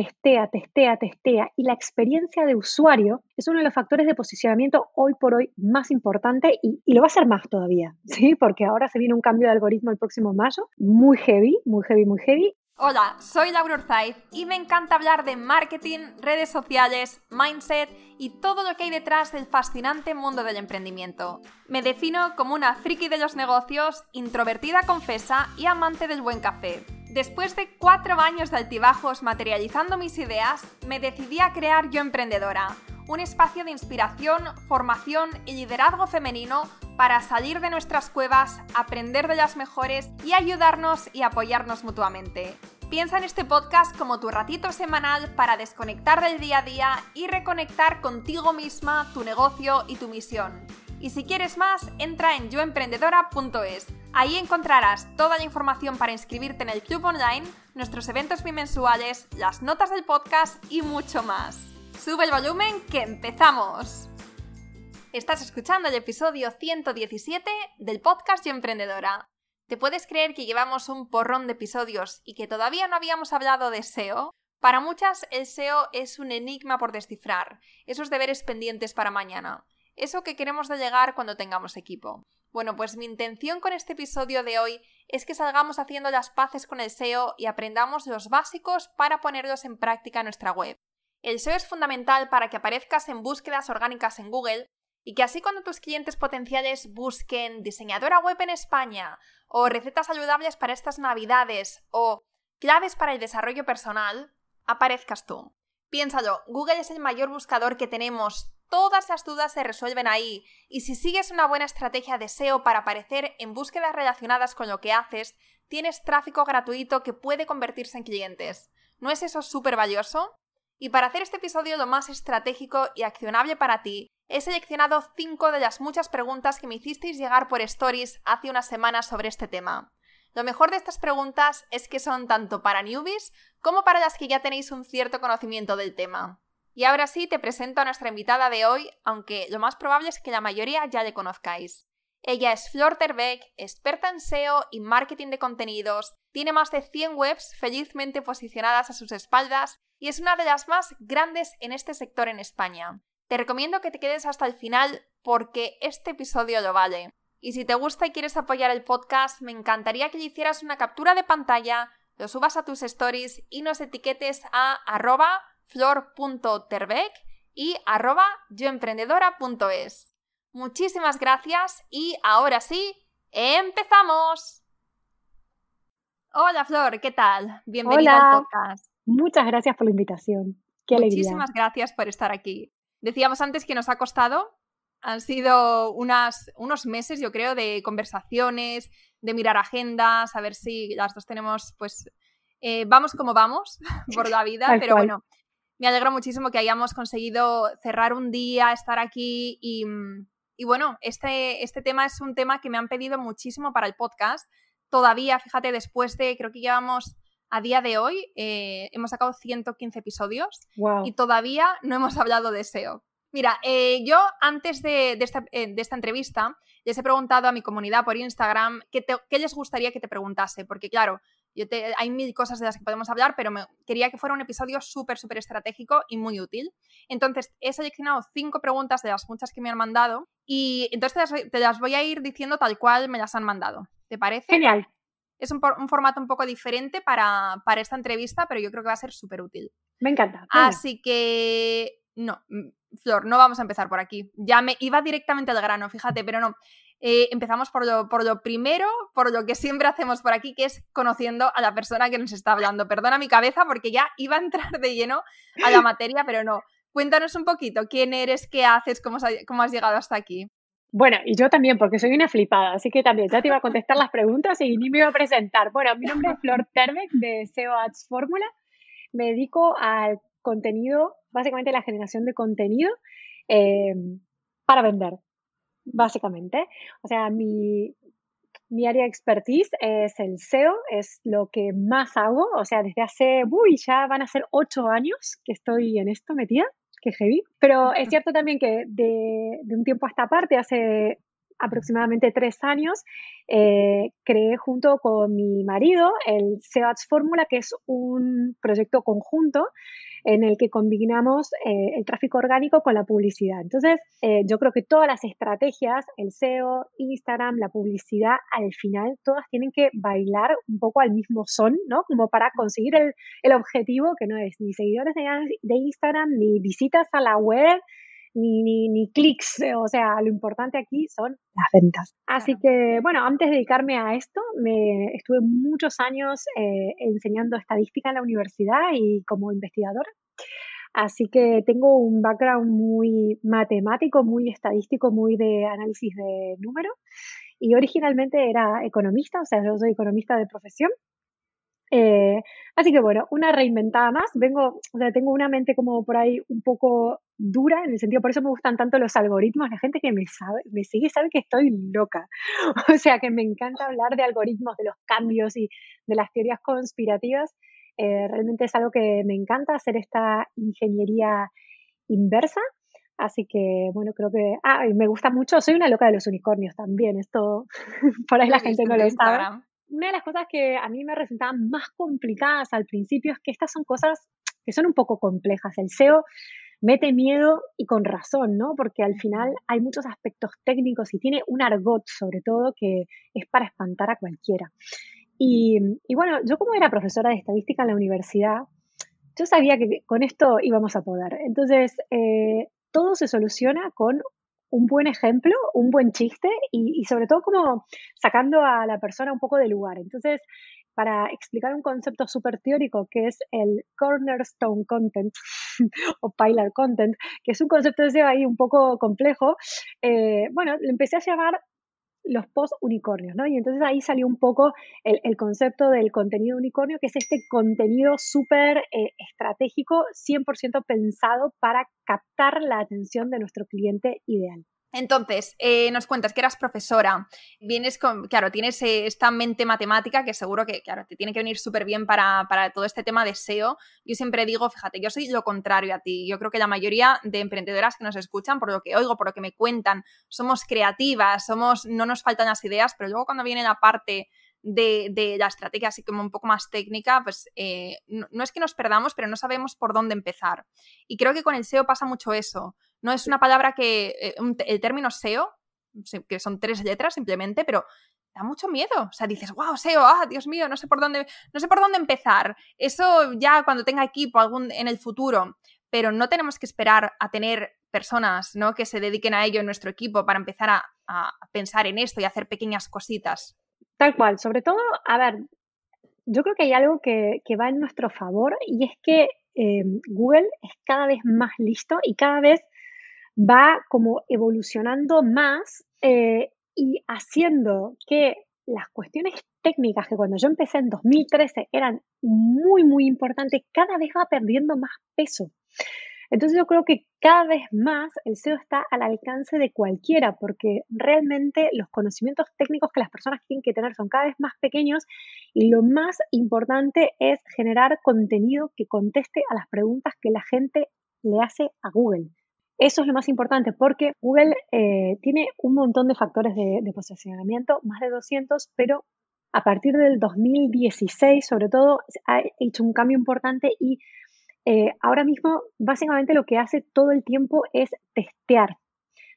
testea, testea, testea. Y la experiencia de usuario es uno de los factores de posicionamiento hoy por hoy más importante y, lo va a ser más todavía, ¿sí? Porque ahora se viene un cambio de algoritmo el próximo mayo, muy heavy, muy heavy, muy heavy. Hola, soy Laura Urzaiz y me encanta hablar de marketing, redes sociales, mindset y todo lo que hay detrás del fascinante mundo del emprendimiento. Me defino como una friki de los negocios, introvertida confesa y amante del buen café. Después de cuatro años de altibajos materializando mis ideas, me decidí a crear Yo Emprendedora, un espacio de inspiración, formación y liderazgo femenino para salir de nuestras cuevas, aprender de las mejores y ayudarnos y apoyarnos mutuamente. Piensa en este podcast como tu ratito semanal para desconectar del día a día y reconectar contigo misma, tu negocio y tu misión. Y si quieres más, entra en yoemprendedora.es. Ahí encontrarás toda la información para inscribirte en el club online, nuestros eventos bimensuales, las notas del podcast y mucho más. Sube el volumen que empezamos. Estás escuchando el episodio 117 del podcast Yo Emprendedora. ¿Te puedes creer que llevamos un porrón de episodios y que todavía no habíamos hablado de SEO? Para muchas, el SEO es un enigma por descifrar, esos deberes pendientes para mañana, eso que queremos de llegar cuando tengamos equipo. Bueno, pues mi intención con este episodio de hoy es que salgamos haciendo las paces con el SEO y aprendamos los básicos para ponerlos en práctica en nuestra web. El SEO es fundamental para que aparezcas en búsquedas orgánicas en Google y que así cuando tus clientes potenciales busquen diseñadora web en España o recetas saludables para estas navidades o claves para el desarrollo personal, aparezcas tú. Piénsalo, Google es el mayor buscador que tenemos, todas las dudas se resuelven ahí, y si sigues una buena estrategia de SEO para aparecer en búsquedas relacionadas con lo que haces, tienes tráfico gratuito que puede convertirse en clientes. ¿No es eso súper valioso? Y para hacer este episodio lo más estratégico y accionable para ti, he seleccionado 5 de las muchas preguntas que me hicisteis llegar por stories hace unas semanas sobre este tema. Lo mejor de estas preguntas es que son tanto para newbies como para las que ya tenéis un cierto conocimiento del tema. Y ahora sí te presento a nuestra invitada de hoy, aunque lo más probable es que la mayoría ya le conozcáis. Ella es Flor Terbeck, experta en SEO y marketing de contenidos, tiene más de 100 webs felizmente posicionadas a sus espaldas y es una de las más grandes en este sector en España. Te recomiendo que te quedes hasta el final porque este episodio lo vale. Y si te gusta y quieres apoyar el podcast, me encantaría que le hicieras una captura de pantalla, lo subas a tus stories y nos etiquetes a arroba flor.terbeck y arroba yoemprendedora.es. Muchísimas gracias y ahora sí, ¡empezamos! Hola Flor, ¿qué tal? Bienvenida al podcast. Muchas gracias por la invitación. Qué Muchísimas gracias por estar aquí. Decíamos antes que nos ha costado, han sido unas, unos meses, yo creo, de conversaciones, de mirar agendas, a ver si las dos tenemos, pues, eh, vamos como vamos por la vida, pero bueno, me alegro muchísimo que hayamos conseguido cerrar un día, estar aquí y, y, bueno, este, este tema es un tema que me han pedido muchísimo para el podcast. Todavía, fíjate, después de, creo que llevamos a día de hoy eh, hemos sacado 115 episodios y todavía no hemos hablado de SEO. Mira, eh, yo antes de, esta, eh, de, esta, entrevista les he preguntado a mi comunidad por Instagram qué, les gustaría que te preguntase, porque claro, yo hay mil cosas de las que podemos hablar, pero me, quería que fuera un episodio súper, súper estratégico y muy útil. Entonces, he seleccionado cinco preguntas de las muchas que me han mandado y entonces te las voy a ir diciendo tal cual me las han mandado. ¿Te parece? Genial es un, formato un poco diferente para, esta entrevista, pero yo creo que va a ser súper útil. Me encanta. Así que, no, mm, Flor, no vamos a empezar por aquí. Ya me iba directamente al grano, fíjate, pero no. Eh, empezamos por lo, primero, por lo que siempre hacemos por aquí, que es conociendo a la persona que nos está hablando. Perdona mi cabeza porque ya iba a entrar de lleno a la materia, pero no. Cuéntanos un poquito quién eres, qué haces, cómo has llegado hasta aquí. Bueno, y yo también, porque soy una flipada, así que también ya te iba a contestar las preguntas y ni me iba a presentar. Bueno, mi nombre es Flor Terbeck de SEO Ads Fórmula. Me dedico al contenido, básicamente la generación de contenido eh, para vender, básicamente. O sea, mi, mi área de expertise es el SEO, es lo que más hago. O sea, desde hace, uy, ya van a ser ocho años que estoy en esto metida que heavy. Pero es cierto también que de, un tiempo a esta parte, hace aproximadamente tres años, eh, creé junto con mi marido el SEO Fórmula, que es un proyecto conjunto en el que combinamos eh, el tráfico orgánico con la publicidad. Entonces, eh, yo creo que todas las estrategias, el SEO, Instagram, la publicidad, al final todas tienen que bailar un poco al mismo son, ¿no? Como para conseguir el, objetivo que no es ni seguidores de, de Instagram, ni visitas a la web, ni, ni, ni clics, o sea, lo importante aquí son las ventas. Así que, bueno, antes de dedicarme a esto, me estuve muchos años eh, enseñando estadística en la universidad y como investigadora. Así que tengo un background muy matemático, muy estadístico, muy de análisis de números. Y originalmente era economista, o sea, yo soy economista de profesión. Eh, así que bueno, una reinventada más. Vengo, o sea, tengo una mente como por ahí un poco dura en el sentido, por eso me gustan tanto los algoritmos. La gente que me sabe, me sigue sabe que estoy loca. O sea, que me encanta hablar de algoritmos, de los cambios y de las teorías conspirativas. Eh, realmente es algo que me encanta hacer esta ingeniería inversa. Así que, bueno, creo que. Ah, y me gusta mucho. Soy una loca de los unicornios también. Esto, por ahí la gente no lo sabe una de las cosas que a mí me resultaban más complicadas al principio es que estas son cosas que son un poco complejas. El SEO mete miedo y con razón, ¿no? Porque al final hay muchos aspectos técnicos y tiene un argot sobre todo que es para espantar a cualquiera. Y, bueno, yo como era profesora de estadística en la universidad, yo sabía que con esto íbamos a poder. Entonces, eh, todo se soluciona con un buen ejemplo, un buen chiste y, sobre todo como sacando a la persona un poco de lugar. Entonces, para explicar un concepto súper teórico que es el cornerstone content o pilar content, que es un concepto ese ahí un poco complejo, eh, bueno, lo empecé a llamar los post unicornios, ¿no? Y entonces ahí salió un poco el, concepto del contenido unicornio, que es este contenido súper eh, estratégico, 100% pensado para captar la atención de nuestro cliente ideal. Entonces, eh, nos cuentas que eras profesora, vienes con, claro, tienes eh, esta mente matemática que seguro que, claro, te tiene que venir súper bien para, para, todo este tema de SEO. Yo siempre digo, fíjate, yo soy lo contrario a ti. Yo creo que la mayoría de emprendedoras que nos escuchan, por lo que oigo, por lo que me cuentan, somos creativas, somos, no nos faltan las ideas, pero luego cuando viene la parte de, la estrategia así como un poco más técnica, pues eh, no, es que nos perdamos, pero no sabemos por dónde empezar. Y creo que con el SEO pasa mucho eso. No es una palabra que, eh, el término SEO, que son tres letras simplemente, pero da mucho miedo. O sea, dices, wow, SEO, ah, Dios mío, no sé por dónde, no sé por dónde empezar. Eso ya cuando tenga equipo algún, en el futuro, pero no tenemos que esperar a tener personas ¿no? que se dediquen a ello en nuestro equipo para empezar a, a pensar en esto y hacer pequeñas cositas. Tal cual, sobre todo, a ver, yo creo que hay algo que, va en nuestro favor y es que eh, Google es cada vez más listo y cada vez va como evolucionando más eh, y haciendo que las cuestiones técnicas que cuando yo empecé en 2013 eran muy, muy importantes, cada vez va perdiendo más peso. Entonces yo creo que cada vez más el SEO está al alcance de cualquiera porque realmente los conocimientos técnicos que las personas tienen que tener son cada vez más pequeños y lo más importante es generar contenido que conteste a las preguntas que la gente le hace a Google. Eso es lo más importante porque Google eh, tiene un montón de factores de, posicionamiento, más de 200, pero a partir del 2016 sobre todo ha hecho un cambio importante y eh, ahora mismo básicamente lo que hace todo el tiempo es testear,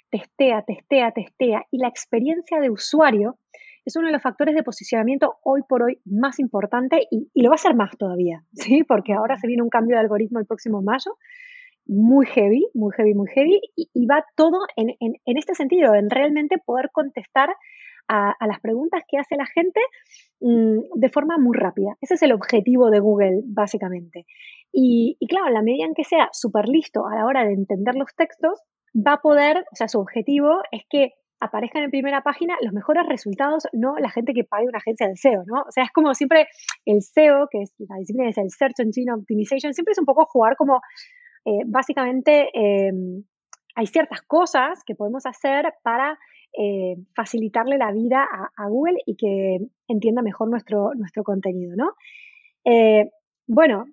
testea, testea, testea. Y la experiencia de usuario es uno de los factores de posicionamiento hoy por hoy más importante y, lo va a ser más todavía, ¿sí? Porque ahora se viene un cambio de algoritmo el próximo mayo, muy heavy, muy heavy, muy heavy, y, va todo en, este sentido, en realmente poder contestar a, las preguntas que hace la gente mm, de forma muy rápida. Ese es el objetivo de Google, básicamente. Y, claro, en la medida en que sea súper listo a la hora de entender los textos, va a poder, o sea, su objetivo es que aparezcan en primera página los mejores resultados, no la gente que pague una agencia de SEO, ¿no? O sea, es como siempre el SEO, que es la disciplina es el Search Engine Optimization, siempre es un poco jugar como, eh, básicamente, em, hay ciertas cosas que podemos hacer para eh, facilitarle la vida a, Google y que entienda mejor nuestro, nuestro contenido, ¿no? Eh, bueno,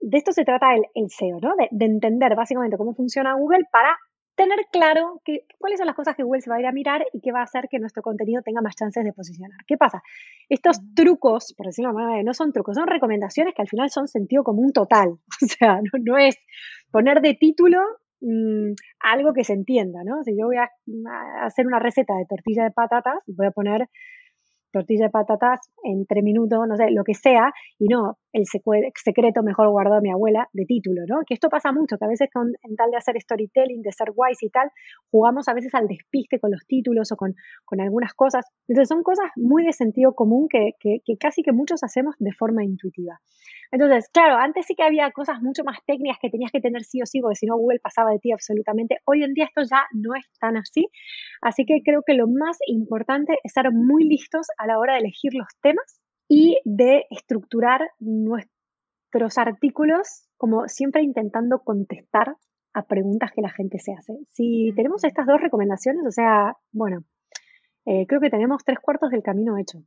de esto se trata el, SEO, ¿no? De, entender básicamente cómo funciona Google para tener claro que, cuáles son las cosas que Google se va a ir a mirar y qué va a hacer que nuestro contenido tenga más chances de posicionar. ¿Qué pasa? Estos trucos, por decirlo de manera, no son trucos, son recomendaciones que al final son sentido común total. O sea, no, es poner de título mm, algo que se entienda, ¿no? Si yo voy a hacer una receta de tortilla de patatas, voy a poner tortilla de patatas en tres minutos, no sé, lo que sea, y no el secreto mejor guardado de mi abuela de título, ¿no? Que esto pasa mucho, que a veces con, en tal de hacer storytelling, de ser wise y tal, jugamos a veces al despiste con los títulos o con, con algunas cosas. Entonces son cosas muy de sentido común que, que, que casi que muchos hacemos de forma intuitiva. Entonces, claro, antes sí que había cosas mucho más técnicas que tenías que tener sí o sí, porque si no Google pasaba de ti absolutamente. Hoy en día esto ya no es tan así. Así que creo que lo más importante es estar muy listos a la hora de elegir los temas y de estructurar nuestros artículos como siempre intentando contestar a preguntas que la gente se hace. Si tenemos estas dos recomendaciones, o sea, bueno, eh, creo que tenemos tres cuartos del camino hecho.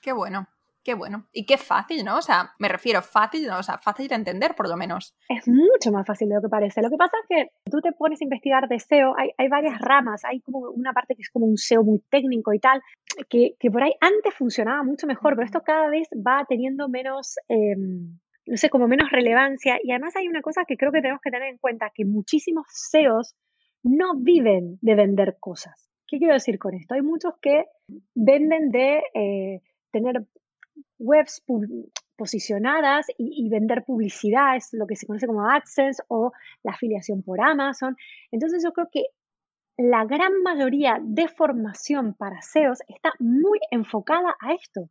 Qué bueno. Qué bueno. Y qué fácil, ¿no? O sea, me refiero fácil, ¿no? o sea, fácil de entender por lo menos. Es mucho más fácil de lo que parece. Lo que pasa es que tú te pones a investigar de SEO, hay, hay varias ramas, hay como una parte que es como un SEO muy técnico y tal, que, que por ahí antes funcionaba mucho mejor, pero esto cada vez va teniendo menos... Em, no sé, como menos relevancia. Y además hay una cosa que creo que tenemos que tener en cuenta, que muchísimos SEOs no viven de vender cosas. ¿Qué quiero decir con esto? Hay muchos que venden de eh, tener webs posicionadas y, vender publicidad, es lo que se conoce como AdSense o la afiliación por Amazon. Entonces yo creo que la gran mayoría de formación para SEOs está muy enfocada a esto.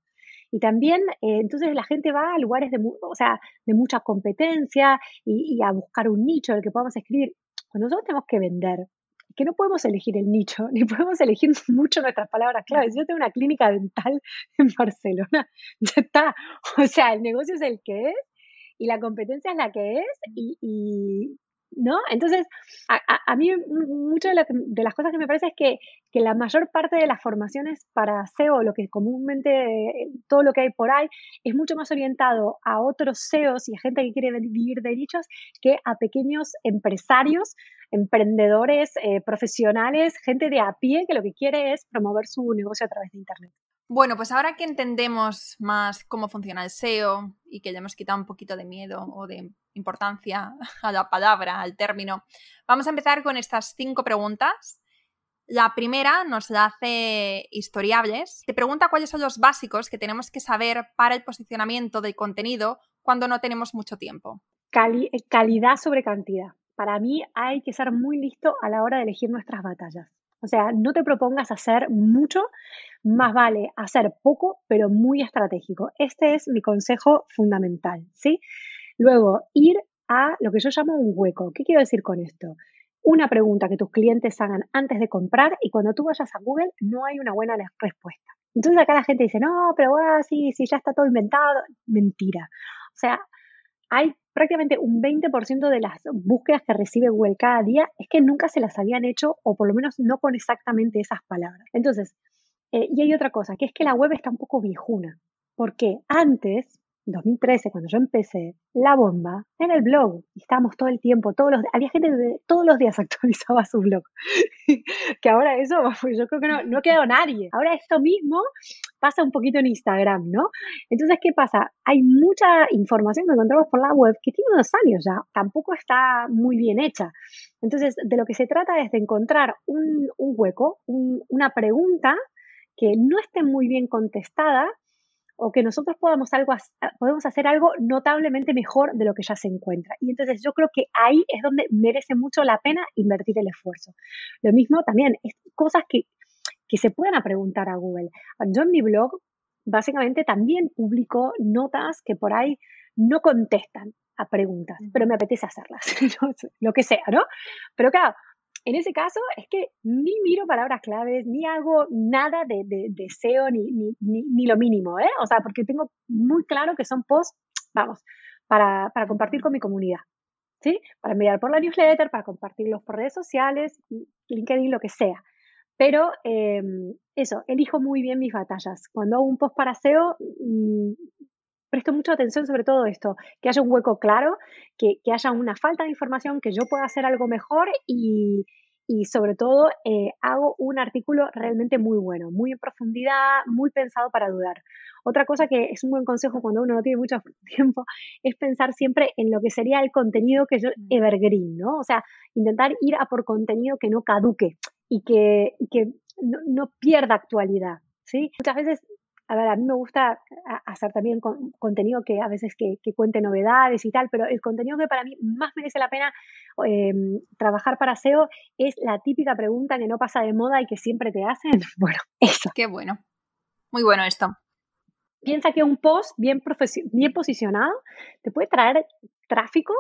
Y también, eh, entonces la gente va a lugares de, o sea, de mucha competencia y, a buscar un nicho del que podamos escribir. Cuando nosotros tenemos que vender que no podemos elegir el nicho, ni podemos elegir mucho nuestras palabras claves. Yo tengo una clínica dental en Barcelona, ya está. O sea, el negocio es el que es y la competencia es la que es y, ¿no? Entonces, a, mí muchas de, las cosas que me parece es que, que, la mayor parte de las formaciones para SEO, lo que comúnmente, todo lo que hay por ahí, es mucho más orientado a otros SEOs y a gente que quiere vivir de nichos que a pequeños empresarios, emprendedores, eh, profesionales, gente de a pie que lo que quiere es promover su negocio a través de Internet. Bueno, pues ahora que entendemos más cómo funciona el SEO y que ya hemos quitado un poquito de miedo o de importancia a la palabra, al término, vamos a empezar con estas cinco preguntas. La primera nos la hace Historiables. Te pregunta cuáles son los básicos que tenemos que saber para el posicionamiento del contenido cuando no tenemos mucho tiempo. calidad sobre cantidad. Para mí hay que ser muy listo a la hora de elegir nuestras batallas. O sea, no te propongas hacer mucho, más vale hacer poco, pero muy estratégico. Este es mi consejo fundamental, ¿sí? Luego, ir a lo que yo llamo un hueco. ¿Qué quiero decir con esto? Una pregunta que tus clientes hagan antes de comprar y cuando tú vayas a Google no hay una buena respuesta. Entonces acá la gente dice, no, pero bueno, sí, sí, ya está todo inventado. Mentira. O sea, hay prácticamente un 20% de las búsquedas que recibe Google cada día es que nunca se las habían hecho o por lo menos no con exactamente esas palabras. Entonces, eh, y hay otra cosa, que es que la web está un poco viejuna, porque antes 2013, cuando yo empecé, la bomba era el blog. Y estábamos todo el tiempo, todos los, había gente que todos los días actualizaba su blog. que ahora eso, yo creo que no, no quedado nadie. Ahora esto mismo pasa un poquito en Instagram, ¿no? Entonces, ¿qué pasa? Hay mucha información que encontramos por la web que tiene unos años ya, tampoco está muy bien hecha. Entonces, de lo que se trata es de encontrar un, un hueco, una pregunta que no esté muy bien contestada o que nosotros podamos, algo, podemos hacer algo notablemente mejor de lo que ya se encuentra. Y entonces yo creo que ahí es donde merece mucho la pena invertir el esfuerzo. Lo mismo también, es cosas que, que se puedan preguntar a Google. Yo en mi blog básicamente también publico notas que por ahí no contestan a preguntas, pero me apetece hacerlas, lo que sea, ¿no? Pero claro, en ese caso es que ni miro palabras claves, ni hago nada de, SEO, ni, ni, ni, lo mínimo, ¿eh? O sea, porque tengo muy claro que son posts, vamos, para, para compartir con mi comunidad, ¿sí? Para enviar por la newsletter, para compartirlos por redes sociales, LinkedIn, lo que sea. Pero em, eso, elijo muy bien mis batallas. Cuando hago un post para SEO, mm, presto mucha atención sobre todo esto, que haya un hueco claro, que, haya una falta de información, que yo pueda hacer algo mejor y, y sobre todo eh, hago un artículo realmente muy bueno, muy en profundidad, muy pensado para dudar. Otra cosa que es un buen consejo cuando uno no tiene mucho tiempo es pensar siempre en lo que sería el contenido que yo mm. evergreen, ¿no? O sea, intentar ir a por contenido que no caduque y que, que no, no pierda actualidad. ¿Sí? Muchas veces a ver, a mí me gusta hacer también contenido que a veces que, cuente novedades y tal, pero el contenido que para mí más merece la pena em, trabajar para SEO es la típica pregunta que no pasa de moda y que siempre te hacen. Bueno, eso. Qué bueno. Muy bueno esto. Piensa que un post bien, bien posicionado te puede traer tráfico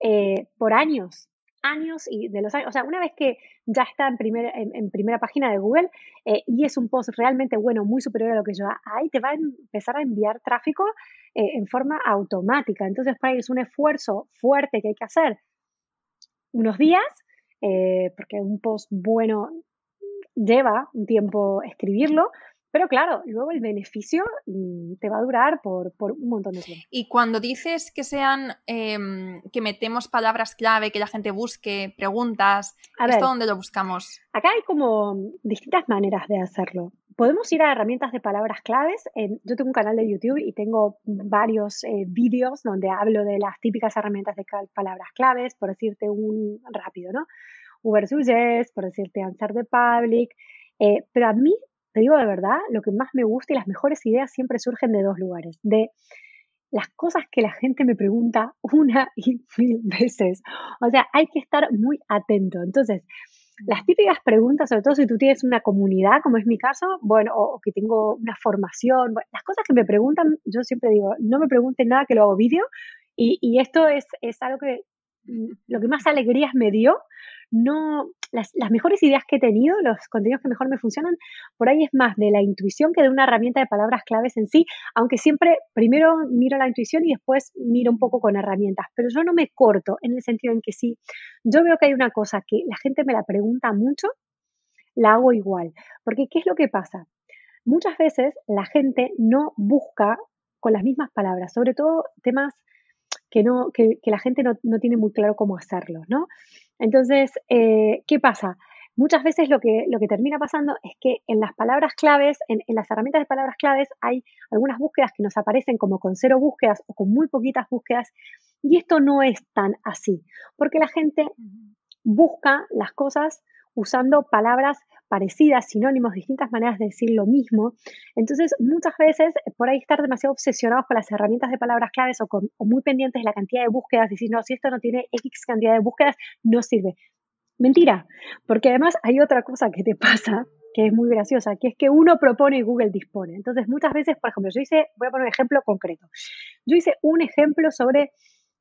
eh, por años años y de los años, o sea, una vez que ya está en, en, primera página de Google eh, y es un post realmente bueno, muy superior a lo que yo hay, te va a empezar a enviar tráfico eh, en forma automática. Entonces, para es un esfuerzo fuerte que hay que hacer unos días, eh, porque un post bueno lleva un tiempo escribirlo, pero claro, luego el beneficio mm, te va a durar por, un montón de tiempo. Y cuando dices que sean, em, que metemos palabras clave, que la gente busque, preguntas, ¿esto dónde lo buscamos? Acá hay como distintas maneras de hacerlo. Podemos ir a herramientas de palabras claves. yo tengo un canal de YouTube y tengo varios eh, vídeos donde hablo de las típicas herramientas de palabras claves, por decirte un rápido, ¿no? Uber Suggest, por decirte Answer the Public. Eh, pero a mí te digo de verdad, lo que más me gusta y las mejores ideas siempre surgen de dos lugares, de las cosas que la gente me pregunta una y mil veces. O sea, hay que estar muy atento. Entonces, las típicas preguntas, sobre todo si tú tienes una comunidad, como es mi caso, bueno, o, que tengo una formación, las cosas que me preguntan, yo siempre digo, no me pregunten nada que lo hago vídeo. Y, esto es, es algo que lo que más alegrías me dio no, las, mejores ideas que he tenido, los contenidos que mejor me funcionan, por ahí es más de la intuición que de una herramienta de palabras claves en sí, aunque siempre primero miro la intuición y después miro un poco con herramientas, pero yo no me corto en el sentido en que sí, yo veo que hay una cosa que la gente me la pregunta mucho, la hago igual, porque ¿qué es lo que pasa? Muchas veces la gente no busca con las mismas palabras, sobre todo temas que, no, que, la gente no, no, tiene muy claro cómo hacerlo, ¿no? Entonces, eh, ¿qué pasa? Muchas veces lo que, lo que termina pasando es que en las palabras claves, en, las herramientas de palabras claves, hay algunas búsquedas que nos aparecen como con cero búsquedas o con muy poquitas búsquedas, y esto no es tan así, porque la gente busca las cosas usando palabras parecidas, sinónimos, distintas maneras de decir lo mismo. Entonces, muchas veces, por ahí estar demasiado obsesionados con las herramientas de palabras claves o, con, muy pendientes de la cantidad de búsquedas, decir, no, si esto no tiene X cantidad de búsquedas, no sirve. Mentira, porque además hay otra cosa que te pasa que es muy graciosa, que es que uno propone y Google dispone. Entonces, muchas veces, por ejemplo, yo hice, voy a poner un ejemplo concreto. Yo hice un ejemplo sobre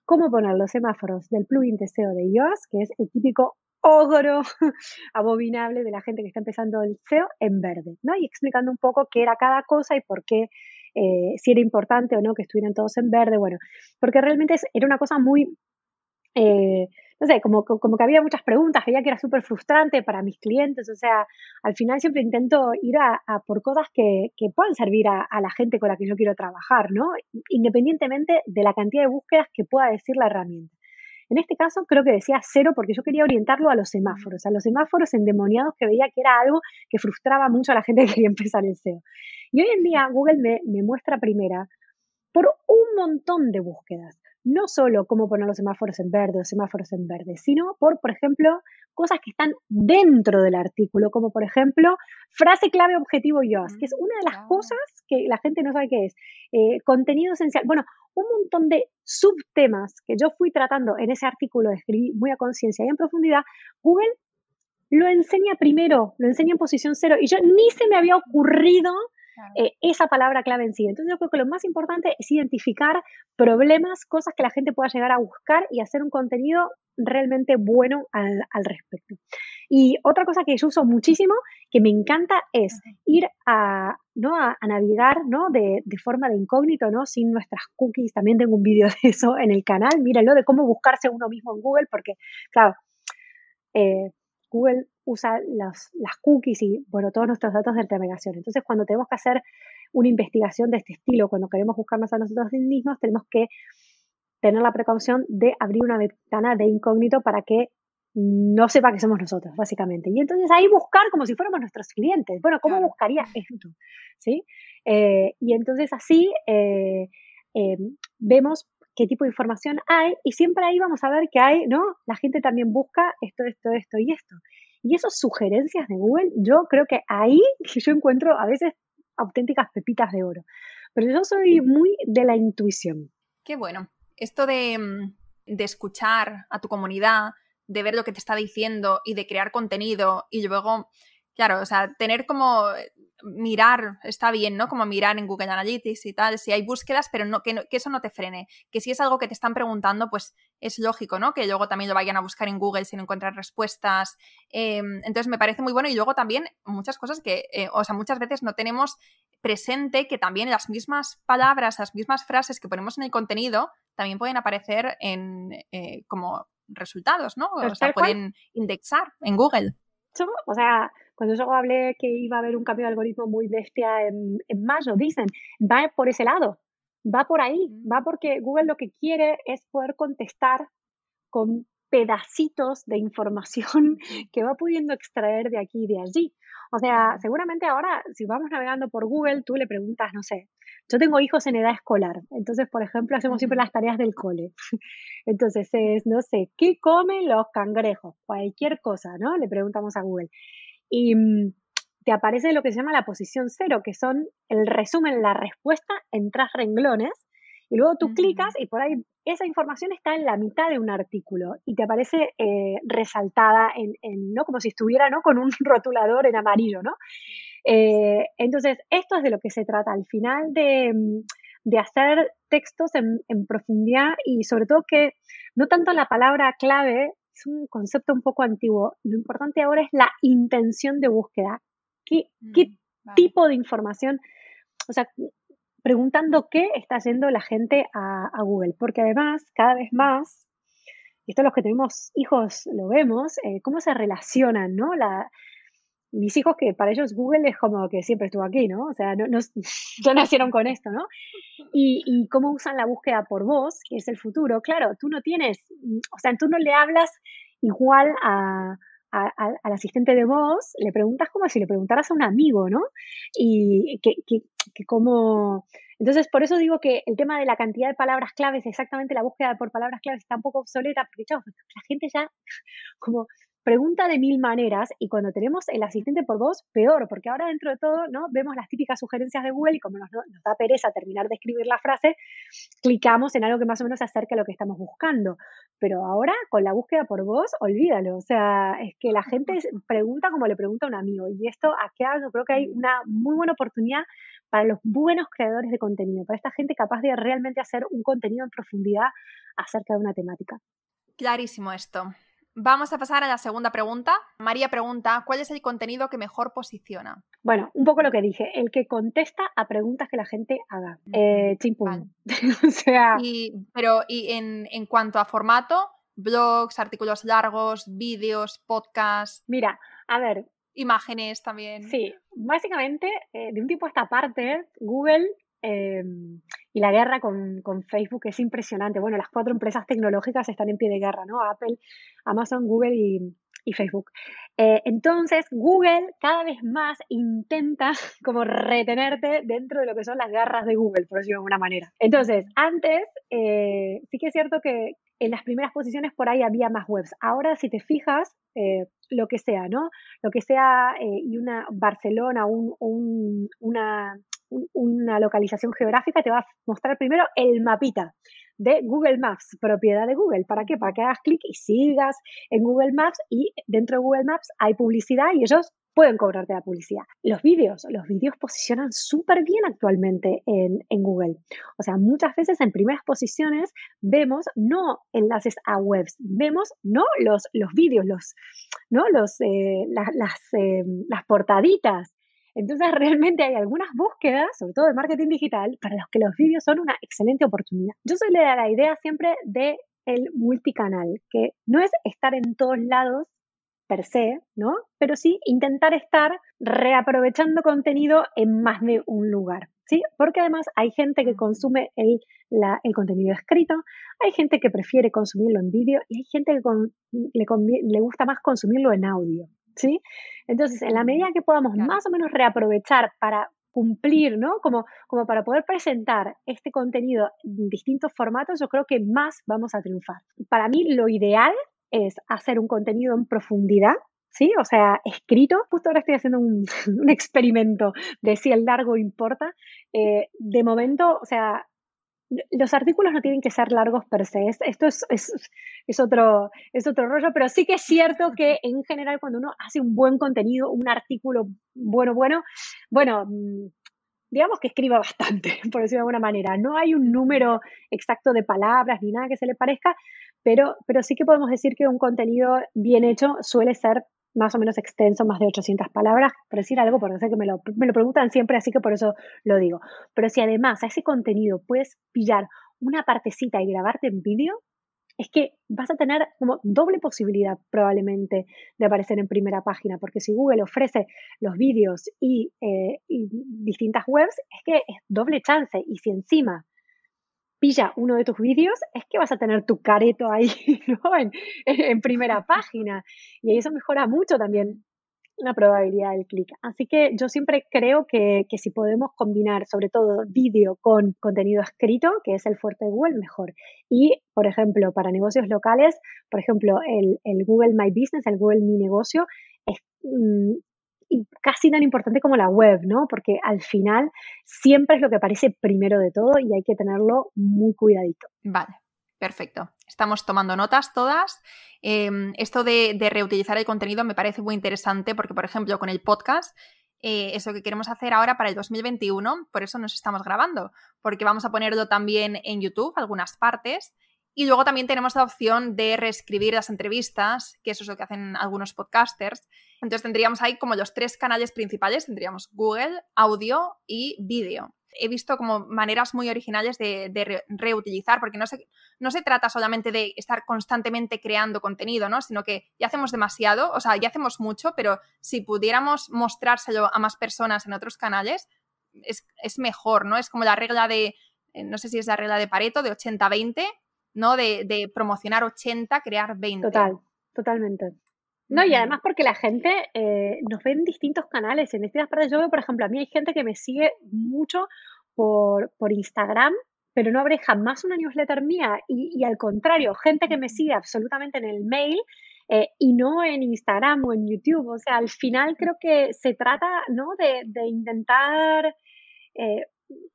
cómo poner los semáforos del plugin de SEO de iOS, que es el típico ogro abominable de la gente que está empezando el SEO en verde, ¿no? Y explicando un poco qué era cada cosa y por qué, eh, si era importante o no que estuvieran todos en verde, bueno, porque realmente era una cosa muy, eh, no sé, como, que había muchas preguntas, veía que era súper frustrante para mis clientes, o sea, al final siempre intento ir a, por cosas que, que puedan servir a, a, la gente con la que yo quiero trabajar, ¿no? Independientemente de la cantidad de búsquedas que pueda decir la herramienta. En este caso creo que decía cero porque yo quería orientarlo a los semáforos, a los semáforos endemoniados que veía que era algo que frustraba mucho a la gente que quería empezar el SEO. Y hoy en día Google me, me muestra primera por un montón de búsquedas no solo cómo poner los semáforos en verde o semáforos en verde, sino por, por ejemplo, cosas que están dentro del artículo, como por ejemplo, frase clave objetivo YOAS, que es una de las cosas que la gente no sabe qué es. Eh, contenido esencial. Bueno, un montón de subtemas que yo fui tratando en ese artículo, escribí muy a conciencia y en profundidad, Google lo enseña primero, lo enseña en posición cero, y yo ni se me había ocurrido eh, esa palabra clave en sí. Entonces yo creo que lo más importante es identificar problemas, cosas que la gente pueda llegar a buscar y hacer un contenido realmente bueno al, respecto. Y otra cosa que yo uso muchísimo, que me encanta, es ir a, ¿no? a, navegar ¿no? De, forma de incógnito, ¿no? sin nuestras cookies. También tengo un vídeo de eso en el canal. Mírenlo, de cómo buscarse uno mismo en Google, porque, claro, eh, Google usa las, cookies y, bueno, todos nuestros datos de navegación. Entonces, cuando tenemos que hacer una investigación de este estilo, cuando queremos buscarnos a nosotros mismos, tenemos que tener la precaución de abrir una ventana de incógnito para que no sepa que somos nosotros, básicamente. Y entonces ahí buscar como si fuéramos nuestros clientes. Bueno, ¿cómo buscaría esto? ¿Sí? Eh, y entonces así eh, eh, vemos qué tipo de información hay y siempre ahí vamos a ver que hay, ¿no? La gente también busca esto, esto, esto y esto. Y esas sugerencias de Google, yo creo que ahí yo encuentro a veces auténticas pepitas de oro. Pero yo soy muy de la intuición. Qué bueno. Esto de, mm, de escuchar a tu comunidad, de ver lo que te está diciendo y de crear contenido y luego, claro, o sea, tener como mirar, está bien, ¿no? Como mirar en Google Analytics y tal, si hay búsquedas, pero no, que, eso no te frene. Que si es algo que te están preguntando, pues es lógico, ¿no? Que luego también lo vayan a buscar en Google sin encontrar respuestas. Em, entonces me parece muy bueno y luego también muchas cosas que, eh, o sea, muchas veces no tenemos presente que también las mismas palabras, las mismas frases que ponemos en el contenido también pueden aparecer en eh, como resultados, ¿no? o sea, pueden indexar en Google. O sea, cuando yo hablé que iba a haber un cambio de algoritmo muy bestia en, en mayo, dicen, va por ese lado, va por ahí, mm. va porque Google lo que quiere es poder contestar con pedacitos de información que va pudiendo extraer de aquí y de allí. O sea, seguramente ahora, si vamos navegando por Google, tú le preguntas, no sé, yo tengo hijos en edad escolar, entonces, por ejemplo, hacemos siempre las tareas del cole. Entonces es, no sé, ¿qué comen los cangrejos? Cualquier cosa, ¿no? Le preguntamos a Google. Y mm, te aparece lo que se llama la posición cero, que son el resumen, la respuesta en tres renglones. Y luego tú clicas y por ahí esa información está en la mitad de un artículo y te aparece eh, resaltada en, en, ¿no? Como si estuviera, ¿no? Con un rotulador en amarillo, ¿no? Eh, entonces, esto es de lo que se trata al final de, mm, hacer textos en, profundidad y sobre todo que no tanto la palabra clave, es un concepto un poco antiguo, lo importante ahora es la intención de búsqueda. ¿Qué, mm, tipo de información? O sea, preguntando qué está haciendo la gente a, Google, porque además, cada vez más, y esto los que tenemos hijos lo vemos, eh, cómo se relacionan, ¿no? La, mis hijos que para ellos Google es como que siempre estuvo aquí, ¿no? O sea, no, no ya nacieron con esto, ¿no? Y, y, cómo usan la búsqueda por voz, que es el futuro. Claro, tú no tienes, o sea, tú no le hablas igual a, al asistente de voz, le preguntas como si le preguntaras a un amigo, ¿no? Y que, que, que como... Entonces, por eso digo que el tema de la cantidad de palabras claves, exactamente la búsqueda por palabras claves está un poco obsoleta, porque, chavos, la gente ya como pregunta de mil maneras y cuando tenemos el asistente por voz, peor, porque ahora dentro de todo, ¿no? Vemos las típicas sugerencias de Google y como nos, da pereza terminar de escribir la frase, clicamos en algo que más o menos se acerca a lo que estamos buscando. Pero ahora, con la búsqueda por voz, olvídalo. O sea, es que la gente pregunta como le pregunta a un amigo. Y esto, aquí yo creo que hay una muy buena oportunidad para los buenos creadores de contenido, para esta gente capaz de realmente hacer un contenido en profundidad acerca de una temática. Clarísimo esto. Vamos a pasar a la segunda pregunta. María pregunta, ¿cuál es el contenido que mejor posiciona? Bueno, un poco lo que dije, el que contesta a preguntas que la gente haga. Eh, o sea... pero, ¿y en, cuanto a formato? Blogs, artículos largos, vídeos, podcasts. Mira, a ver, imágenes también. Sí, básicamente, eh, de un tipo a esta parte, Google Em, y la guerra con, con, Facebook es impresionante. Bueno, las cuatro empresas tecnológicas están en pie de guerra, ¿no? Apple, Amazon, Google y, Facebook. Eh, entonces, Google cada vez más intenta como retenerte dentro de lo que son las garras de Google, por decirlo de alguna manera. Entonces, antes, eh, sí que es cierto que en las primeras posiciones por ahí había más webs. Ahora, si te fijas, eh, lo que sea, ¿no? Lo que sea, y una Barcelona, un, un, una una localización geográfica, te va a mostrar primero el mapita de Google Maps, propiedad de Google. ¿Para qué? Para que hagas clic y sigas en Google Maps y dentro de Google Maps hay publicidad y ellos pueden cobrarte la publicidad. Los vídeos, los vídeos posicionan súper bien actualmente en, Google. O sea, muchas veces en primeras posiciones vemos no enlaces a webs, vemos no los, los vídeos, los, ¿no? los, eh, eh, las portaditas entonces, realmente hay algunas búsquedas, sobre todo de marketing digital, para los que los vídeos son una excelente oportunidad. Yo soy de la idea siempre de el multicanal, que no es estar en todos lados per se, ¿no? Pero sí intentar estar reaprovechando contenido en más de un lugar. ¿sí? Porque además hay gente que consume el, el contenido escrito, hay gente que prefiere consumirlo en vídeo y hay gente que le, le gusta más consumirlo en audio, ¿sí? Entonces, en la medida que podamos más o menos reaprovechar para cumplir, ¿no? Como, como para poder presentar este contenido en distintos formatos, yo creo que más vamos a triunfar. Para mí lo ideal es hacer un contenido en profundidad, ¿sí? O sea, escrito. Justo ahora estoy haciendo un, experimento de si el largo importa. Eh, de momento, o sea, los artículos no tienen que ser largos per se. Esto es, es, otro, es otro rollo, pero sí que es cierto que en general cuando uno hace un buen contenido, un artículo bueno, bueno, bueno, mm, digamos que escriba bastante, por decirlo de alguna manera. No hay un número exacto de palabras ni nada que se le parezca, pero, pero sí que podemos decir que un contenido bien hecho suele ser más o menos extenso, más de 800 palabras, por decir algo, porque sé que me lo, me lo preguntan siempre, así que por eso lo digo. Pero si además a ese contenido puedes pillar una partecita y grabarte en vídeo, es que vas a tener como doble posibilidad probablemente de aparecer en primera página, porque si Google ofrece los vídeos y, eh, y distintas webs, es que es doble chance. Y si encima pilla uno de tus vídeos, es que vas a tener tu careto ahí, ¿no? En, primera página. Y eso mejora mucho también la probabilidad del clic. Así que yo siempre creo que, si podemos combinar sobre todo vídeo con contenido escrito, que es el fuerte de Google, mejor. Y, por ejemplo, para negocios locales, por ejemplo, el, el Google My Business, el Google Mi Negocio, es, mm, casi tan importante como la web, ¿no? Porque al final siempre es lo que aparece primero de todo y hay que tenerlo muy cuidadito. Vale. Perfecto. Estamos tomando notas todas. Em, esto de, reutilizar el contenido me parece muy interesante porque, por ejemplo, con el podcast, eh, eso que queremos hacer ahora para el 2021, por eso nos estamos grabando, porque vamos a ponerlo también en YouTube, algunas partes, y luego también tenemos la opción de reescribir las entrevistas, que eso es lo que hacen algunos podcasters. Entonces tendríamos ahí como los tres canales principales, tendríamos Google, audio y vídeo. He visto como maneras muy originales de, reutilizar, porque no se, no se trata solamente de estar constantemente creando contenido, ¿no? Sino que ya hacemos demasiado, o sea, ya hacemos mucho, pero si pudiéramos mostrárselo a más personas en otros canales, es, es mejor, ¿no? Es como la regla de, eh, no sé si es la regla de Pareto, de 80-20, ¿no? De, promocionar 80, crear 20. Total, totalmente. No, y además porque la gente eh, nos ve en distintos canales. En distintas partes yo veo, por ejemplo, a mí hay gente que me sigue mucho por, por Instagram, pero no abre jamás una newsletter mía. Y, al contrario, gente que me sigue absolutamente en el mail eh, y no en Instagram o en YouTube. O sea, al final creo que se trata, ¿no? De, de intentar eh,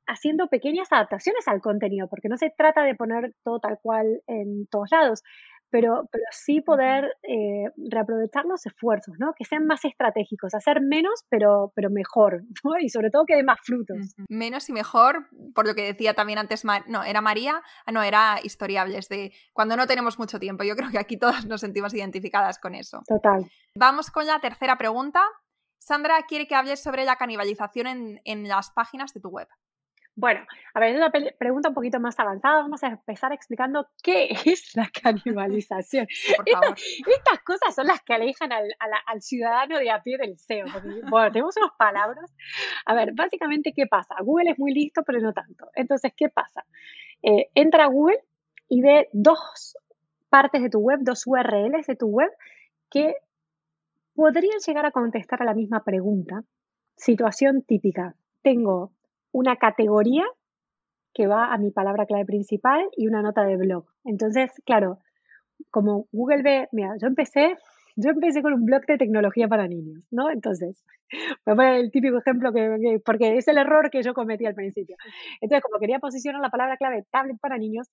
haciendo pequeñas adaptaciones al contenido, porque no se trata de poner todo tal cual en todos lados, pero, pero sí poder eh, reaprovechar los esfuerzos, ¿no? Que sean más estratégicos, hacer menos, pero, pero mejor, ¿no? Y sobre todo que dé más frutos. Menos y mejor, por lo que decía también antes, no, era María, ah, no, era historiables, de cuando no tenemos mucho tiempo. Yo creo que aquí todas nos sentimos identificadas con eso. Total. Vamos con la tercera pregunta. Sandra quiere que hables sobre la canibalización en, en las páginas de tu web. Bueno, a ver, es una pregunta un poquito más avanzada. Vamos a empezar explicando qué es la canibalización. Estas, cosas son las que alejan al, ciudadano de a pie del SEO. bueno, tenemos unas palabras. A ver, básicamente, ¿qué pasa? Google es muy listo, pero no tanto. Entonces, ¿qué pasa? Eh, entra a Google y ve dos partes de tu web, dos URLs de tu web que podrían llegar a contestar a la misma pregunta. Situación típica. Tengo una categoría que va a mi palabra clave principal y una nota de blog. Entonces, claro, como Google ve, mira, yo empecé, yo empecé con un blog de tecnología para niños, ¿no? Entonces, voy el típico ejemplo que, porque es el error que yo cometí al principio. Entonces, como quería posicionar la palabra clave tablet para niños,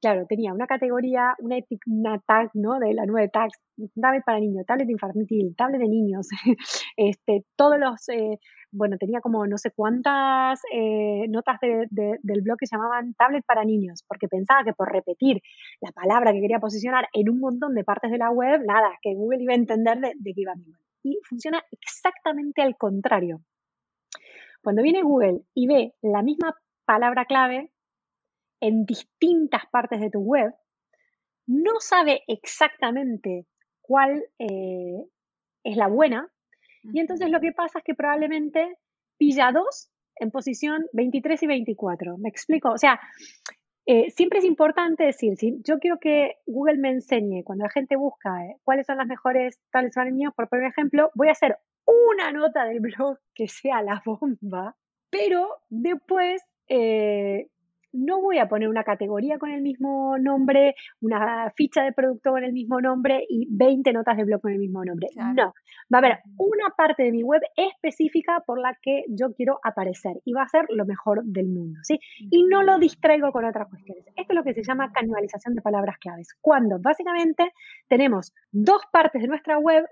claro, tenía una categoría, una, una tag, ¿no? De la nueva tags, tablet para niños, tablet infantil, tablet de niños, este, todos los, eh, bueno, tenía como no sé cuántas eh, notas del blog que llamaban tablet para niños, porque pensaba que por repetir la palabra que quería posicionar en un montón de partes de la web, nada, que Google iba a entender de, de qué iba mi web. Y funciona exactamente al contrario. Cuando viene Google y ve la misma palabra clave, en distintas partes de tu web, no sabe exactamente cuál eh, es la buena, y entonces lo que pasa es que probablemente pilla dos en posición 23 y 24. ¿Me explico? O sea, eh, siempre es importante decir, si yo quiero que Google me enseñe cuando la gente busca eh, cuáles son las mejores tales baños, por poner ejemplo, voy a hacer una nota del blog que sea la bomba, pero después eh, no voy a poner una categoría con el mismo nombre, una ficha de producto con el mismo nombre y 20 notas de blog con el mismo nombre. No, va a haber una parte de mi web específica por la que yo quiero aparecer y va a ser lo mejor del mundo, ¿sí? Y no lo distraigo con otras cuestiones. Esto es lo que se llama canibalización de palabras claves, cuando básicamente tenemos dos partes de nuestra web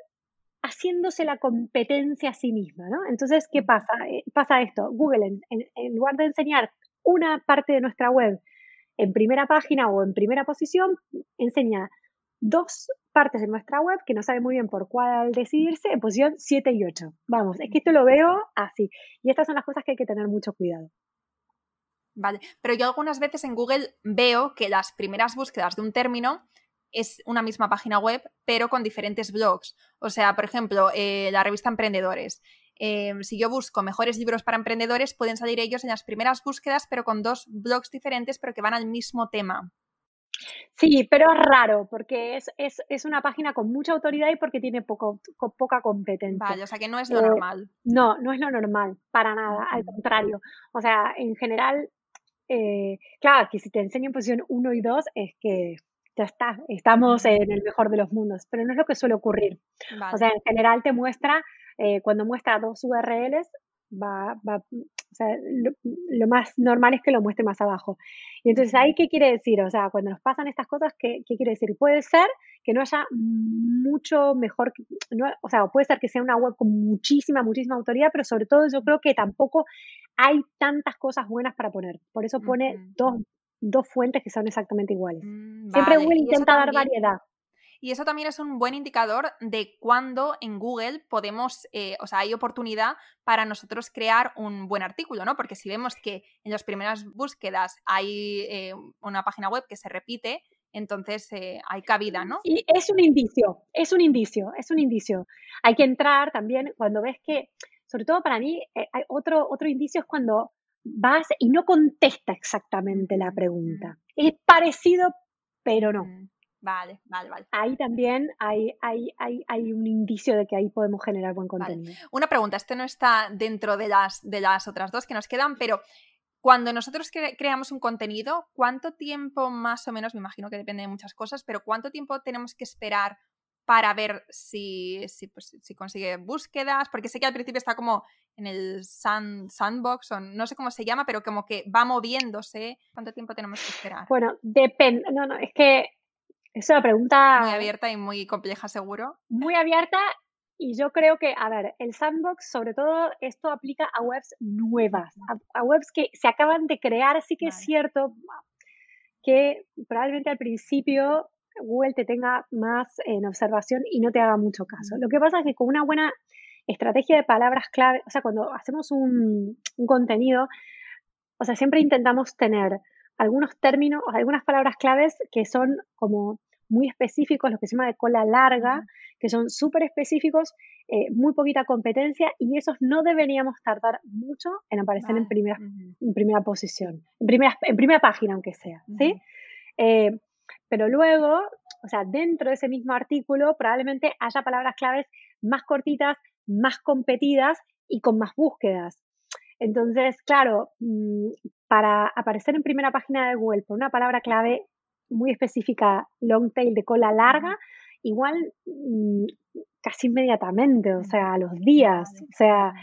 haciéndose la competencia a sí misma, ¿no? Entonces, ¿qué pasa? Eh, pasa esto, Google en lugar de enseñar una parte de nuestra web en primera página o en primera posición, enseña dos partes de nuestra web que no sabe muy bien por cuál decidirse en posición 7 y 8. Vamos, es que esto lo veo así. Y estas son las cosas que hay que tener mucho cuidado. Vale, pero yo algunas veces en Google veo que las primeras búsquedas de un término es una misma página web, pero con diferentes blogs. O sea, por ejemplo, eh, la revista Emprendedores. Em, si yo busco mejores libros para emprendedores, pueden salir ellos en las primeras búsquedas, pero con dos blogs diferentes, pero que van al mismo tema. Sí, pero es raro, porque es, es, una página con mucha autoridad y porque tiene poco, poca competencia. Vale, o sea que no es lo normal. Eh, no, no es lo normal, para nada, al contrario. O sea, en general, eh, claro, que si te enseño en posición 1 y 2 es que ya está, estamos en el mejor de los mundos, pero no es lo que suele ocurrir. O sea, en general te muestra eh, cuando muestra dos URLs, va, va o sea, lo, más normal es que lo muestre más abajo. Y entonces, ¿ahí qué quiere decir? O sea, cuando nos pasan estas cosas, ¿qué, qué quiere decir? Puede ser que no haya mucho mejor, no, o sea, puede ser que sea una web con muchísima, muchísima autoridad, pero sobre todo yo creo que tampoco hay tantas cosas buenas para poner. Por eso pone dos, dos fuentes que son exactamente iguales. Mm, Siempre Google intenta dar variedad. Y eso también es un buen indicador de cuándo en Google podemos, eh, o sea, hay oportunidad para nosotros crear un buen artículo, ¿no? Porque si vemos que en las primeras búsquedas hay eh, una página web que se repite, entonces eh, hay cabida, ¿no? Y es un indicio, es un indicio, es un indicio. Hay que entrar también cuando ves que, sobre todo para mí, hay otro, otro indicio es cuando vas y no contesta exactamente la pregunta. Es parecido, pero no. Vale, vale, vale. Ahí también hay, hay, hay, hay, un indicio de que ahí podemos generar buen contenido. Una pregunta, este no está dentro de las, de las otras dos que nos quedan, pero cuando nosotros creamos un contenido, ¿cuánto tiempo más o menos, me imagino que depende de muchas cosas, pero cuánto tiempo tenemos que esperar para ver si, si, pues, si consigue búsquedas? Porque sé que al principio está como en el sandbox o no sé cómo se llama, pero como que va moviéndose. ¿Cuánto tiempo tenemos que esperar? Bueno, depende. No, no, es que es una pregunta... Muy abierta y muy compleja, seguro. Muy abierta y yo creo que, a ver, el sandbox, sobre todo, esto aplica a webs nuevas, a, webs que se acaban de crear. Sí que es cierto que probablemente al principio Google te tenga más en observación y no te haga mucho caso. Lo que pasa es que con una buena estrategia de palabras clave, o sea, cuando hacemos un, un contenido, o sea, siempre intentamos tener algunos términos, algunas palabras claves que son como muy específicos, lo que se llama de cola larga, que son súper específicos, eh, muy poquita competencia y esos no deberíamos tardar mucho en aparecer en, primera, en primera posición, en primera, en primera página aunque sea, ¿sí? Eh, pero luego, o sea, dentro de ese mismo artículo probablemente haya palabras claves más cortitas, más competidas y con más búsquedas. Entonces, claro, mm, para aparecer en primera página de Google por una palabra clave muy específica, long tail de cola larga, igual mm, casi inmediatamente, o sea, a los días. O sea,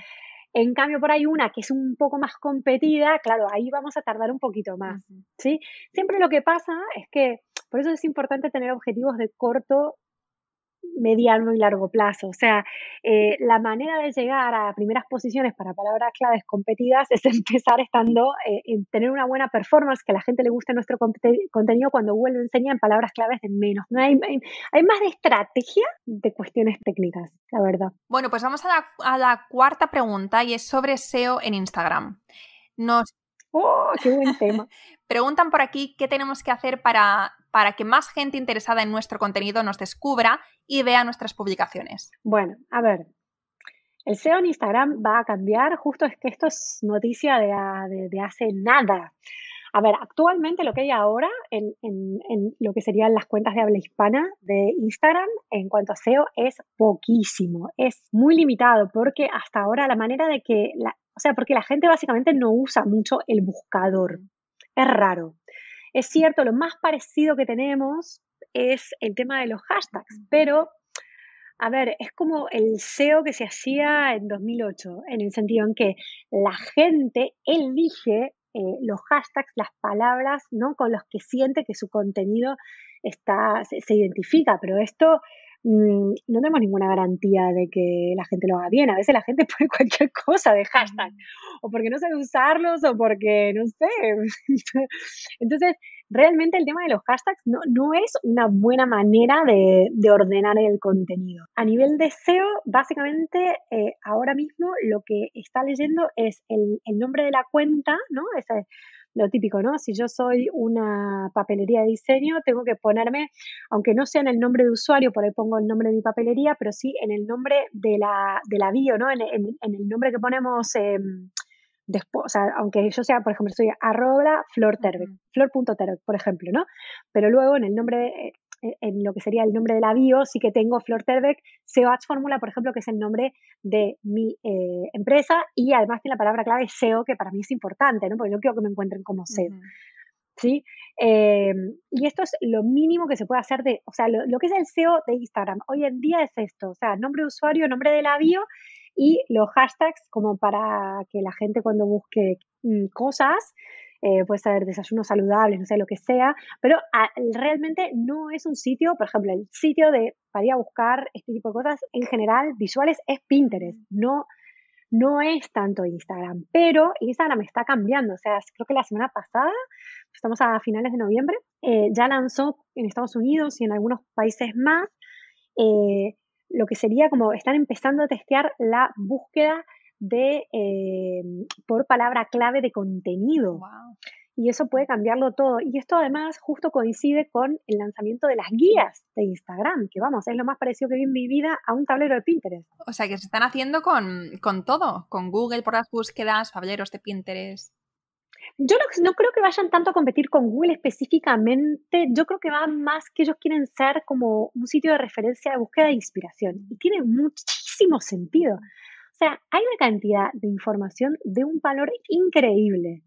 en cambio, por ahí una que es un poco más competida, claro, ahí vamos a tardar un poquito más. ¿sí? Siempre lo que pasa es que, por eso es importante tener objetivos de corto mediano y largo plazo. O sea, eh, la manera de llegar a primeras posiciones para palabras claves competidas es empezar estando, eh, en tener una buena performance, que a la gente le guste nuestro contenido cuando Google lo enseña en palabras claves de menos. Hay, más de estrategia de cuestiones técnicas, la verdad. Bueno, pues vamos a la, a la cuarta pregunta y es sobre SEO en Instagram. Nos ¡Oh, qué buen tema! Preguntan por aquí qué tenemos que hacer para, para que más gente interesada en nuestro contenido nos descubra y vea nuestras publicaciones. Bueno, a ver. El SEO en Instagram va a cambiar, justo es que esto es noticia de, hace nada. A ver, actualmente lo que hay ahora en, lo que serían las cuentas de habla hispana de Instagram en cuanto a SEO es poquísimo, es muy limitado porque hasta ahora la manera de que, o sea, porque la gente básicamente no usa mucho el buscador, es raro. Es cierto, lo más parecido que tenemos es el tema de los hashtags, pero a ver, es como el SEO que se hacía en 2008, en el sentido en que la gente elige eh, los hashtags, las palabras, ¿no? Con los que siente que su contenido está, se, identifica, pero esto mm, no tenemos ninguna garantía de que la gente lo haga bien. A veces la gente pone cualquier cosa de hashtag, o porque no sabe usarlos, o porque no sé. Entonces, realmente el tema de los hashtags no, no es una buena manera de, ordenar el contenido. A nivel de SEO, básicamente eh, ahora mismo lo que está leyendo es el, nombre de la cuenta, ¿no? Ese, lo típico, ¿no? Si yo soy una papelería de diseño, tengo que ponerme, aunque no sea en el nombre de usuario, por ahí pongo el nombre de mi papelería, pero sí en el nombre de la, de la bio, ¿no? En, el nombre que ponemos... Em, después, o sea, aunque yo sea, por ejemplo, soy arroba flor.terbeck, por ejemplo, ¿no? Pero luego en el nombre, eh, en lo que sería el nombre de la bio, sí que tengo Flor Terbeck, SEO Ads Fórmula, por ejemplo, que es el nombre de mi eh, empresa y además tiene la palabra clave SEO, que para mí es importante, ¿no? Porque yo quiero que me encuentren como SEO. ¿Sí? Eh, y esto es lo mínimo que se puede hacer de, o sea, lo, lo, que es el SEO de Instagram hoy en día es esto, o sea, nombre de usuario, nombre de la bio y los hashtags como para que la gente cuando busque mm, cosas, eh, puede ser desayunos saludables, no sé, lo que sea, pero ah, realmente no es un sitio, por ejemplo, el sitio de para ir a buscar este tipo de cosas en general visuales es Pinterest, no, no es tanto Instagram, pero Instagram está cambiando, o sea, creo que la semana pasada, estamos a finales de noviembre, eh, ya lanzó en Estados Unidos y en algunos países más eh, lo que sería como están empezando a testear la búsqueda de eh, por palabra clave de contenido. Y eso puede cambiarlo todo. Y esto además justo coincide con el lanzamiento de las guías de Instagram, que vamos, es lo más parecido que vi en mi vida a un tablero de Pinterest. O sea, que se están haciendo con, con todo, con Google por las búsquedas, tableros de Pinterest. Yo no, creo que vayan tanto a competir con Google específicamente, yo creo que va más que ellos quieren ser como un sitio de referencia de búsqueda de inspiración y tiene muchísimo sentido. O sea, hay una cantidad de información de un valor increíble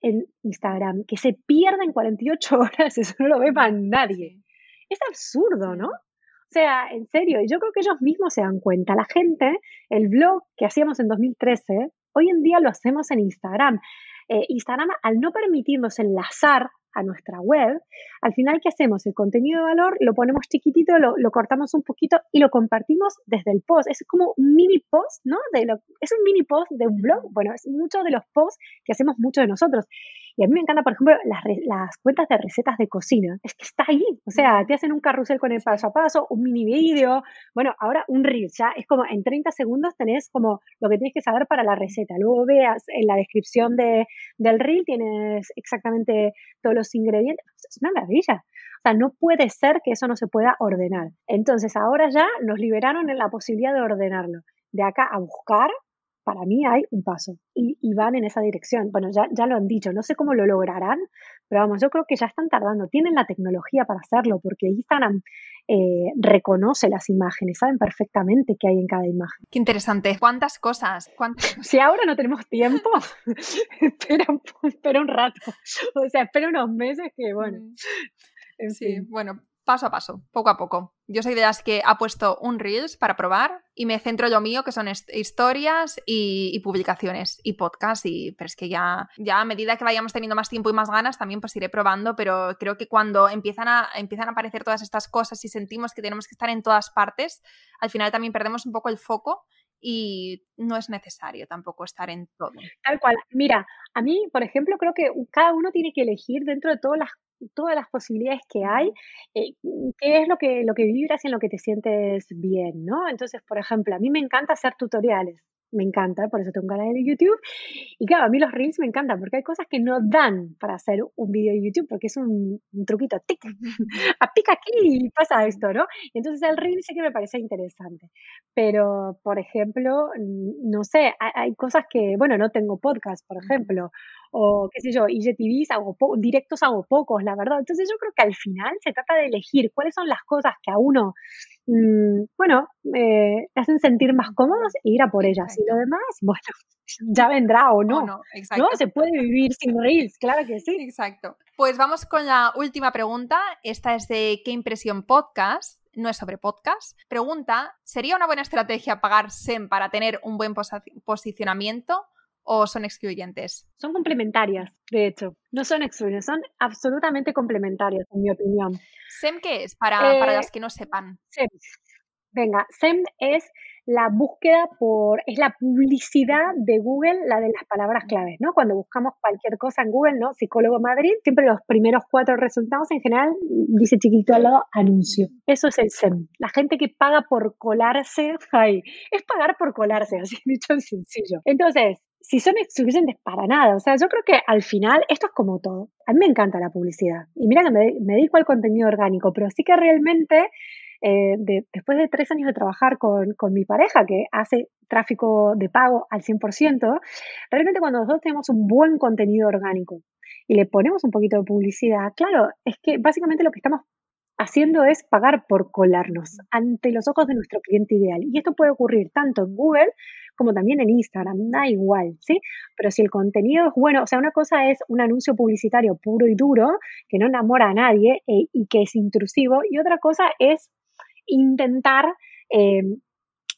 en Instagram que se pierde en 48 horas, eso no lo ve para nadie. Es absurdo, ¿no? O sea, en serio, yo creo que ellos mismos se dan cuenta. La gente, el blog que hacíamos en 2013, hoy en día lo hacemos en Instagram. Eh, Instagram, al no permitirnos enlazar a nuestra web, al final, ¿qué hacemos? El contenido de valor lo ponemos chiquitito, lo, cortamos un poquito y lo compartimos desde el post. Es como un mini post, ¿no? De lo, es un mini post de un blog. Bueno, es mucho de los posts que hacemos muchos de nosotros. Y a mí me encanta, por ejemplo, las, las, cuentas de recetas de cocina. Es que está ahí. O sea, te hacen un carrusel con el paso a paso, un mini video. Bueno, ahora un reel. Ya es como en 30 segundos tenés como lo que tienes que saber para la receta. Luego veas en la descripción de, del reel, tienes exactamente todos los ingredientes. Es una maravilla. O sea, no puede ser que eso no se pueda ordenar. Entonces, ahora ya nos liberaron en la posibilidad de ordenarlo. De acá a buscar, para mí hay un paso y, van en esa dirección. Bueno, ya, ya lo han dicho, no sé cómo lo lograrán, pero vamos, yo creo que ya están tardando, tienen la tecnología para hacerlo, porque Instagram eh, reconoce las imágenes, saben perfectamente qué hay en cada imagen. Qué interesante, cuántas cosas. Si ahora no tenemos tiempo, espera, espera un rato, o sea, espera unos meses que, bueno. Mm. sí, bueno, paso a paso, poco a poco. Yo soy de las que ha puesto un Reels para probar y me centro yo mío, que son historias y, publicaciones y podcasts. Y, pero es que ya, ya a medida que vayamos teniendo más tiempo y más ganas, también pues iré probando. Pero creo que cuando empiezan a, empiezan a aparecer todas estas cosas y sentimos que tenemos que estar en todas partes, al final también perdemos un poco el foco y no es necesario tampoco estar en todo. Tal cual. Mira, a mí, por ejemplo, creo que cada uno tiene que elegir dentro de todas las todas las posibilidades que hay, eh, qué es lo que, lo que vibras y en lo que te sientes bien, ¿no? Entonces, por ejemplo, a mí me encanta hacer tutoriales. Me encanta, por eso tengo un canal de YouTube. Y claro, a mí los Reels me encantan porque hay cosas que no dan para hacer un video de YouTube porque es un, truquito, tic, pica aquí y pasa esto, ¿no? Y entonces el Reel sí que me parece interesante. Pero, por ejemplo, no sé, hay, cosas que, bueno, no tengo podcast, por ejemplo, o qué sé yo, IGTVs hago directos hago pocos, la verdad. Entonces yo creo que al final se trata de elegir cuáles son las cosas que a uno, mm, bueno, eh, hacen sentir más cómodos e ir a por ellas. Y lo demás, bueno, ya vendrá o no. no, no, se puede vivir sin reels, claro que sí. Exacto. Pues vamos con la última pregunta. Esta es de ¿Qué impresión podcast? no es sobre podcast. Pregunta, ¿sería una buena estrategia pagar SEM para tener un buen posicionamiento? O son excluyentes? Son complementarias, de hecho. No son excluyentes, son absolutamente complementarias, en mi opinión. ¿SEM qué es? Para, para eh, las que no sepan. SEM. Venga, SEM es la búsqueda por, es la publicidad de Google, la de las palabras claves, ¿no? Cuando buscamos cualquier cosa en Google, ¿no? Psicólogo Madrid, siempre los primeros cuatro resultados en general dice chiquito al lado anuncio. Eso es el SEM. La gente que paga por colarse ahí. Es pagar por colarse, así dicho en sencillo. Entonces, si son suficientes para nada. O sea, yo creo que al final esto es como todo. A mí me encanta la publicidad. Y mira que me, dedico al contenido orgánico, pero sí que realmente, eh, después de tres años de trabajar con, con, mi pareja, que hace tráfico de pago al 100%, realmente cuando nosotros tenemos un buen contenido orgánico y le ponemos un poquito de publicidad, claro, es que básicamente lo que estamos haciendo es pagar por colarnos ante los ojos de nuestro cliente ideal. Y esto puede ocurrir tanto en Google como también en Instagram, da igual, ¿sí? Pero si el contenido es bueno, o sea, una cosa es un anuncio publicitario puro y duro, que no enamora a nadie eh, y que es intrusivo, y otra cosa es intentar... Eh,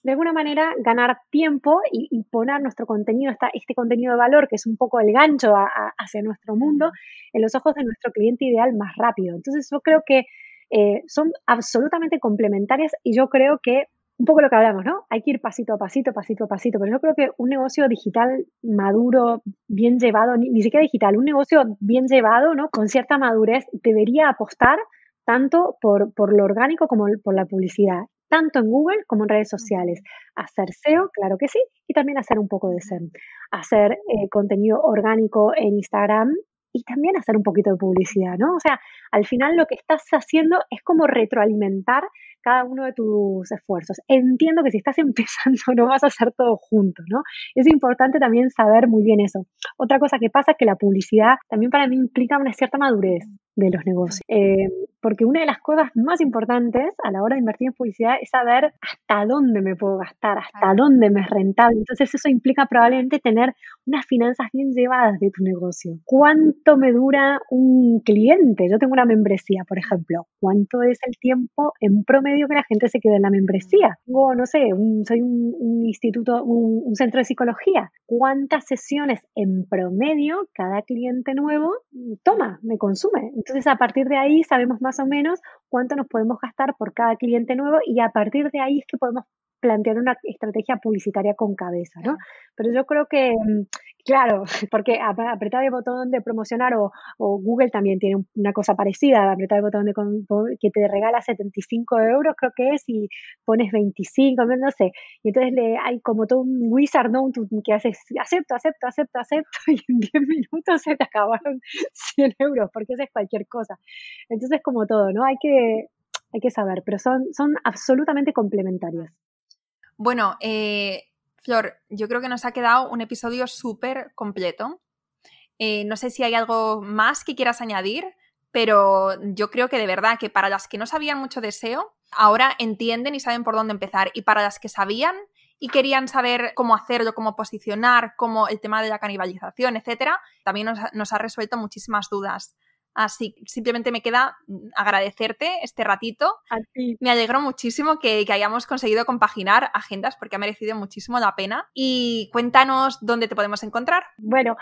de alguna manera ganar tiempo y, poner nuestro contenido, este contenido de valor, que es un poco el gancho hacia nuestro mundo, en los ojos de nuestro cliente ideal más rápido. Entonces yo creo que eh, son absolutamente complementarias y yo creo que un poco lo que hablamos, ¿no? Hay que ir pasito a pasito, pasito a pasito, pero yo creo que un negocio digital maduro, bien llevado, ni, siquiera digital, un negocio bien llevado, ¿no? Con cierta madurez, debería apostar tanto por, por lo orgánico como por la publicidad, tanto en Google como en redes sociales. Hacer SEO, claro que sí, y también hacer un poco de SEM. Hacer eh, contenido orgánico en Instagram y también hacer un poquito de publicidad, ¿no? O sea, al final lo que estás haciendo es como retroalimentar cada uno de tus esfuerzos. Entiendo que si estás empezando no vas a hacer todo junto, ¿no? Es importante también saber muy bien eso. Otra cosa que pasa es que la publicidad también para mí implica una cierta madurez de los negocios. Eh, porque una de las cosas más importantes a la hora de invertir en publicidad es saber hasta dónde me puedo gastar, hasta dónde me es rentable. Entonces eso implica probablemente tener unas finanzas bien llevadas de tu negocio. ¿Cuánto me dura un cliente? Yo tengo una membresía, por ejemplo. ¿Cuánto es el tiempo en promedio que la gente se queda en la membresía? Tengo, no sé, soy un, instituto, un centro de psicología. ¿Cuántas sesiones en promedio cada cliente nuevo toma, me consume? Entonces, a partir de ahí sabemos más o menos cuánto nos podemos gastar por cada cliente nuevo y a partir de ahí es que podemos plantear una estrategia publicitaria con cabeza, ¿no? Pero yo creo que, mm, claro, porque apretar el botón de promocionar o, Google también tiene una cosa parecida, apretar el botón de que te regala 75 euros, creo que es, y pones 25, no sé. Y entonces le, hay como todo un wizard, ¿no? Que haces acepto, acepto, acepto, acepto, y en 10 minutos se te acabaron 100 euros, porque eso es cualquier cosa. Entonces, como todo, ¿no? Hay que, hay que saber, pero son, son absolutamente complementarias. Bueno, eh, Flor, yo creo que nos ha quedado un episodio súper completo. Eh, no sé si hay algo más que quieras añadir, pero yo creo que de verdad que para las que no sabían mucho de SEO, ahora entienden y saben por dónde empezar. Y para las que sabían y querían saber cómo hacerlo, cómo posicionar, cómo el tema de la canibalización, etcétera, también nos ha resuelto muchísimas dudas. Así simplemente me queda mm, agradecerte este ratito. A ti. Me alegró muchísimo que, hayamos conseguido compaginar agendas porque ha merecido muchísimo la pena. Y cuéntanos dónde te podemos encontrar. Bueno,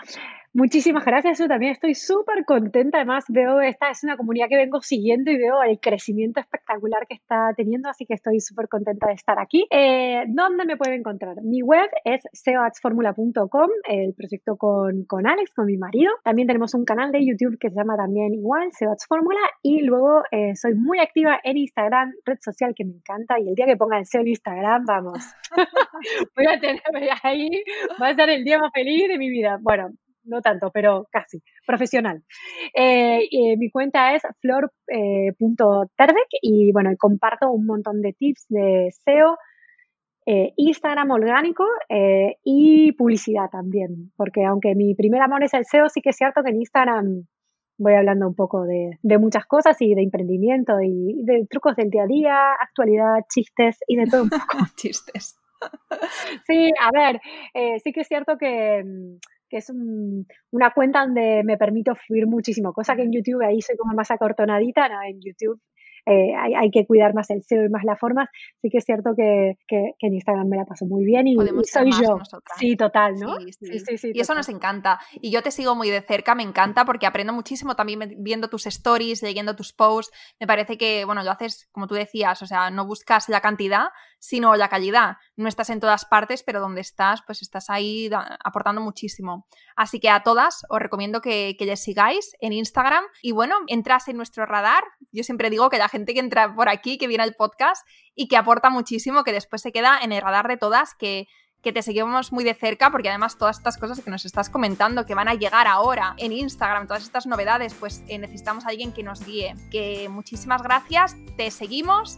Muchísimas gracias, yo también estoy súper contenta. Además, veo esta es una comunidad que vengo siguiendo y veo el crecimiento espectacular que está teniendo, así que estoy súper contenta de estar aquí. Eh, ¿Dónde me pueden encontrar? Mi web es seoadsformula.com, el proyecto con, con Alex, con mi marido. También tenemos un canal de YouTube que se llama también igual, SEOadsFórmula. Y luego eh, soy muy activa en Instagram, red social que me encanta. Y el día que ponga el SEO en Instagram, vamos, voy a tenerme ahí, va a ser el día más feliz de mi vida. Bueno, no tanto, pero casi, profesional. Eh, mi cuenta es flor.terdec eh, y bueno, comparto un montón de tips de SEO, eh, Instagram orgánico y publicidad también, porque aunque mi primer amor es el SEO, sí que es cierto que en Instagram voy hablando un poco de, de muchas cosas y de emprendimiento y de trucos del día a día, actualidad, chistes y de todo un poco. chistes. Sí, a ver, sí que es cierto que que es una cuenta donde me permito fluir muchísimo, cosa que en YouTube ahí soy como más acortonadita, ¿no? En YouTube eh, hay, que cuidar más el SEO y más las formas. Sí que es cierto que, en Instagram me la paso muy bien y, soy yo. Sí, total, ¿no? Sí, sí. sí, y eso nos encanta. Y yo te sigo muy de cerca, me encanta porque aprendo muchísimo también viendo tus stories, leyendo tus posts. Me parece que, bueno, lo haces, como tú decías, o sea, no buscas la cantidad, sino la calidad. No estás en todas partes, pero donde estás, pues estás ahí aportando muchísimo. Así que a todas os recomiendo que, que les sigáis en Instagram y bueno, entras en nuestro radar. Yo siempre digo que la gente que entra por aquí, que viene al podcast y que aporta muchísimo, que después se queda en el radar de todas, que, que te seguimos muy de cerca, porque además todas estas cosas que nos estás comentando, que van a llegar ahora en Instagram, todas estas novedades, pues eh, necesitamos a alguien que nos guíe. Que muchísimas gracias, te seguimos